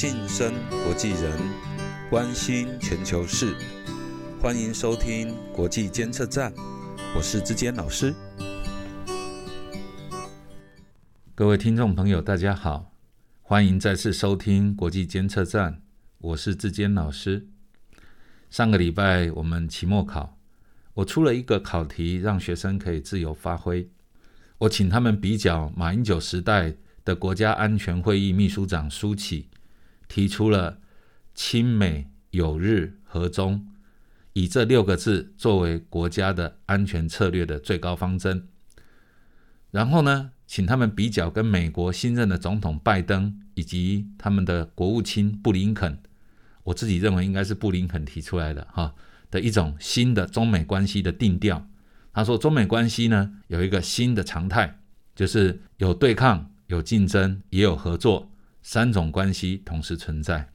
晋升国际人，关心全球事，欢迎收听国际监测站，我是志坚老师。各位听众朋友，大家好，欢迎再次收听国际监测站，我是志坚老师。上个礼拜我们期末考，我出了一个考题，让学生可以自由发挥。我请他们比较马英九时代的国家安全会议秘书长苏启提出了亲美友日和中，以这六个字作为国家的安全策略的最高方针。然后呢，请他们比较跟美国新任的总统拜登以及他们的国务卿布林肯，我自己认为应该是布林肯提出来的哈的一种新的中美关系的定调。他说，中美关系呢有一个新的常态，就是有对抗、有竞争，也有合作，三种关系同时存在。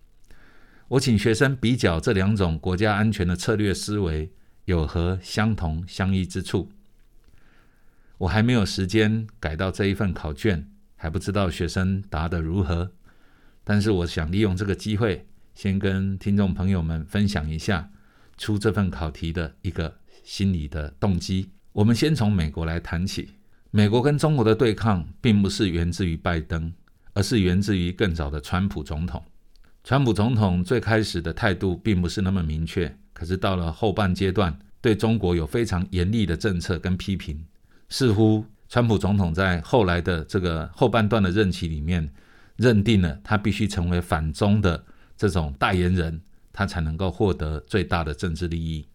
我请学生比较这两种国家安全的策略思维有何相同相异之处。我还没有时间改到这一份考卷，还不知道学生答得如何。但是我想利用这个机会，先跟听众朋友们分享一下出这份考题的一个。心理的动机，我们先从美国来谈起。美国跟中国的对抗，并不是源自于拜登，而是源自于更早的川普总统。川普总统最开始的态度并不是那么明确，可是到了后半阶段，对中国有非常严厉的政策跟批评。似乎川普总统在后来的这个后半段的任期里面，认定了他必须成为反中的这种代言人，他才能够获得最大的政治利益。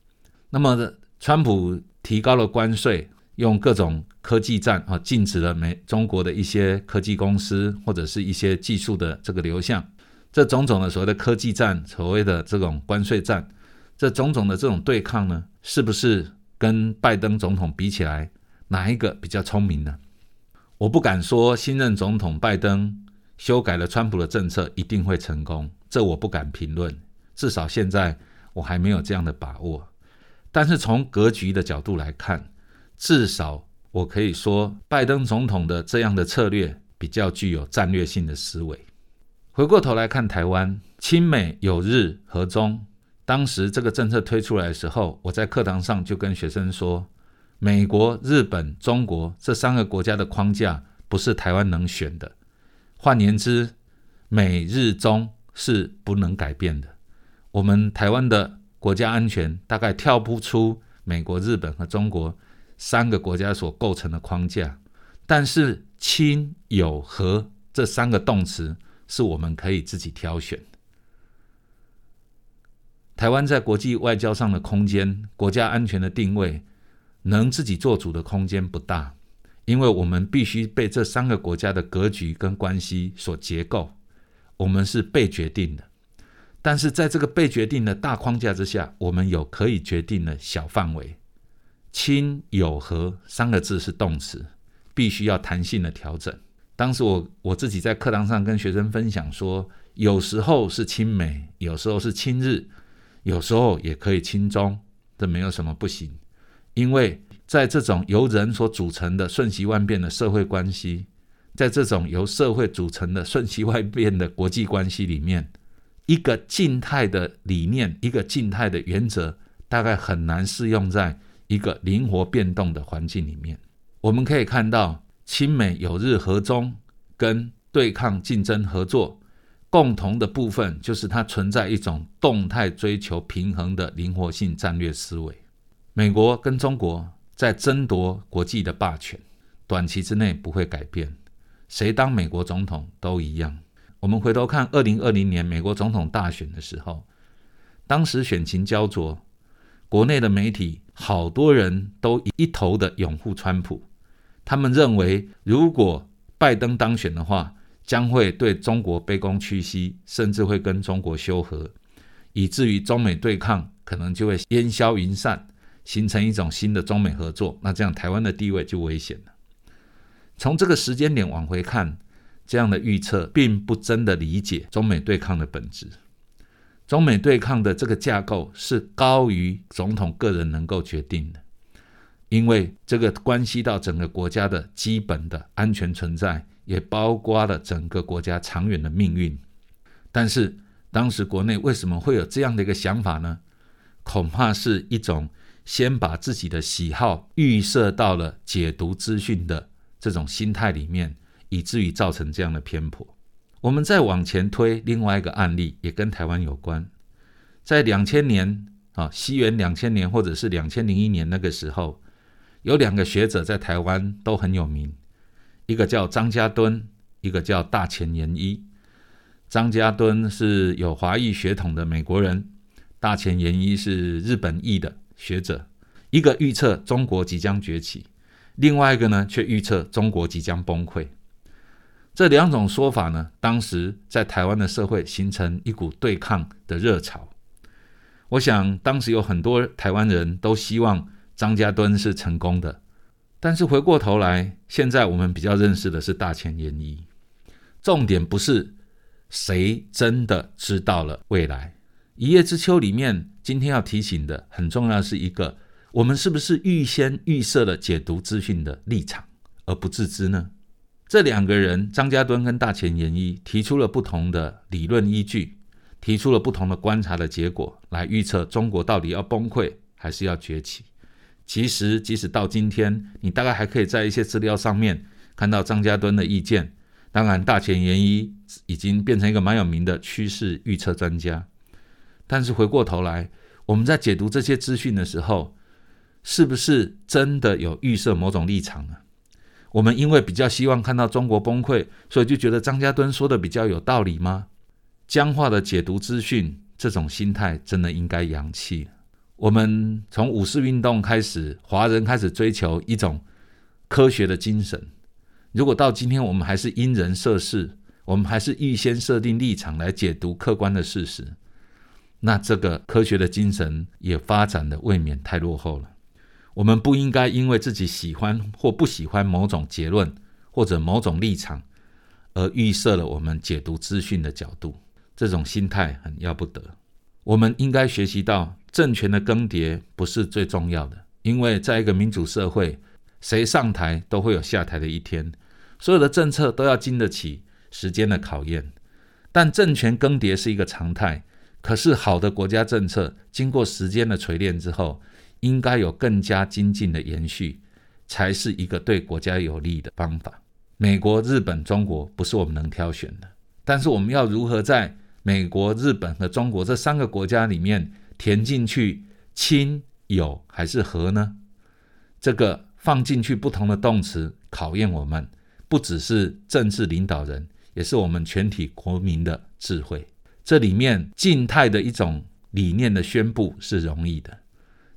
那么，川普提高了关税，用各种科技战啊，禁止了美中国的一些科技公司或者是一些技术的这个流向。这种种的所谓的科技战，所谓的这种关税战，这种种的这种对抗呢，是不是跟拜登总统比起来，哪一个比较聪明呢？我不敢说新任总统拜登修改了川普的政策一定会成功，这我不敢评论。至少现在我还没有这样的把握。但是从格局的角度来看，至少我可以说，拜登总统的这样的策略比较具有战略性的思维。回过头来看台湾，亲美友日和中，当时这个政策推出来的时候，我在课堂上就跟学生说，美国、日本、中国这三个国家的框架不是台湾能选的。换言之，美日中是不能改变的。我们台湾的。国家安全大概跳不出美国、日本和中国三个国家所构成的框架，但是亲、友、和这三个动词是我们可以自己挑选。台湾在国际外交上的空间、国家安全的定位，能自己做主的空间不大，因为我们必须被这三个国家的格局跟关系所结构，我们是被决定的。但是在这个被决定的大框架之下，我们有可以决定的小范围。亲友和三个字是动词，必须要弹性的调整。当时我我自己在课堂上跟学生分享说，有时候是亲美，有时候是亲日，有时候也可以亲中，这没有什么不行。因为在这种由人所组成的瞬息万变的社会关系，在这种由社会组成的瞬息万变的国际关系里面。一个静态的理念，一个静态的原则，大概很难适用在一个灵活变动的环境里面。我们可以看到，亲美友日和中跟对抗竞争合作共同的部分，就是它存在一种动态追求平衡的灵活性战略思维。美国跟中国在争夺国际的霸权，短期之内不会改变，谁当美国总统都一样。我们回头看二零二零年美国总统大选的时候，当时选情焦灼，国内的媒体好多人都一头的拥护川普，他们认为如果拜登当选的话，将会对中国卑躬屈膝，甚至会跟中国修和，以至于中美对抗可能就会烟消云散，形成一种新的中美合作，那这样台湾的地位就危险了。从这个时间点往回看。这样的预测并不真的理解中美对抗的本质。中美对抗的这个架构是高于总统个人能够决定的，因为这个关系到整个国家的基本的安全存在，也包括了整个国家长远的命运。但是当时国内为什么会有这样的一个想法呢？恐怕是一种先把自己的喜好预设到了解读资讯的这种心态里面，以至于造成这样的偏颇。我们再往前推另外一个案例，也跟台湾有关，在两千年啊，西元两千年或者是两千零一年那个时候，有两个学者在台湾都很有名，一个叫张家敦，一个叫大前研一。张家敦是有华裔血统的美国人。大前研一是日本裔的学者，一个预测中国即将崛起，另外一个呢却预测中国即将崩溃。这两种说法呢，当时在台湾的社会形成一股对抗的热潮。我想当时有很多台湾人都希望张家敦是成功的，但是回过头来，现在我们比较认识的是大前研一。重点不是谁真的知道了未来。一叶知秋里面，今天要提醒的很重要是一个：我们是不是预先预设了解读资讯的立场而不自知呢？这两个人，张家敦跟大前研一，提出了不同的理论依据，提出了不同的观察的结果，来预测中国到底要崩溃还是要崛起。其实，即使到今天，你大概还可以在一些资料上面看到张家敦的意见。当然，大前研一已经变成一个蛮有名的趋势预测专家。但是回过头来，我们在解读这些资讯的时候，是不是真的有预设某种立场呢？我们因为比较希望看到中国崩溃，所以就觉得张家敦说的比较有道理吗？僵化的解读资讯，这种心态真的应该扬弃。我们从五四运动开始，华人开始追求一种科学的精神。如果到今天我们还是因人设事，我们还是预先设定立场来解读客观的事实。那这个科学的精神也发展的未免太落后了。我们不应该因为自己喜欢或不喜欢某种结论或者某种立场，而预设了我们解读资讯的角度。这种心态很要不得。我们应该学习到，政权的更迭不是最重要的，因为在一个民主社会，谁上台都会有下台的一天，所有的政策都要经得起时间的考验。但政权更迭是一个常态。可是，好的国家政策经过时间的锤炼之后，应该有更加精进的延续，才是一个对国家有利的方法。美国、日本、中国不是我们能挑选的，但是我们要如何在美国、日本和中国这三个国家里面填进去亲、友还是和呢？这个放进去不同的动词，考验我们不只是政治领导人，也是我们全体国民的智慧。这里面静态的一种理念的宣布是容易的，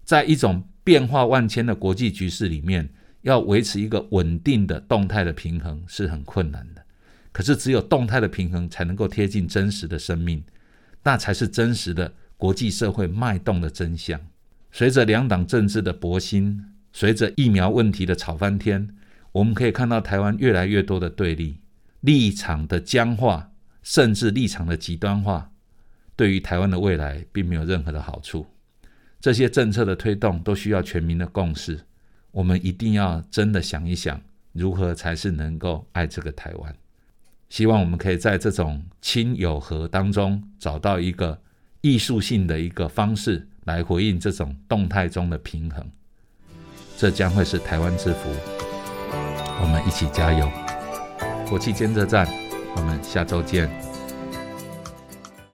在一种变化万千的国际局势里面，要维持一个稳定的动态的平衡是很困难的。可是只有动态的平衡才能够贴近真实的生命，那才是真实的国际社会脉动的真相。随着两党政治的博心，随着疫苗问题的吵翻天，我们可以看到台湾越来越多的对立立场的僵化。甚至立场的极端化，对于台湾的未来并没有任何的好处。这些政策的推动都需要全民的共识。我们一定要真的想一想，如何才是能够爱这个台湾。希望我们可以在这种亲友和当中找到一个艺术性的一个方式来回应这种动态中的平衡。这将会是台湾之福。我们一起加油！国际监测站。我们下周见。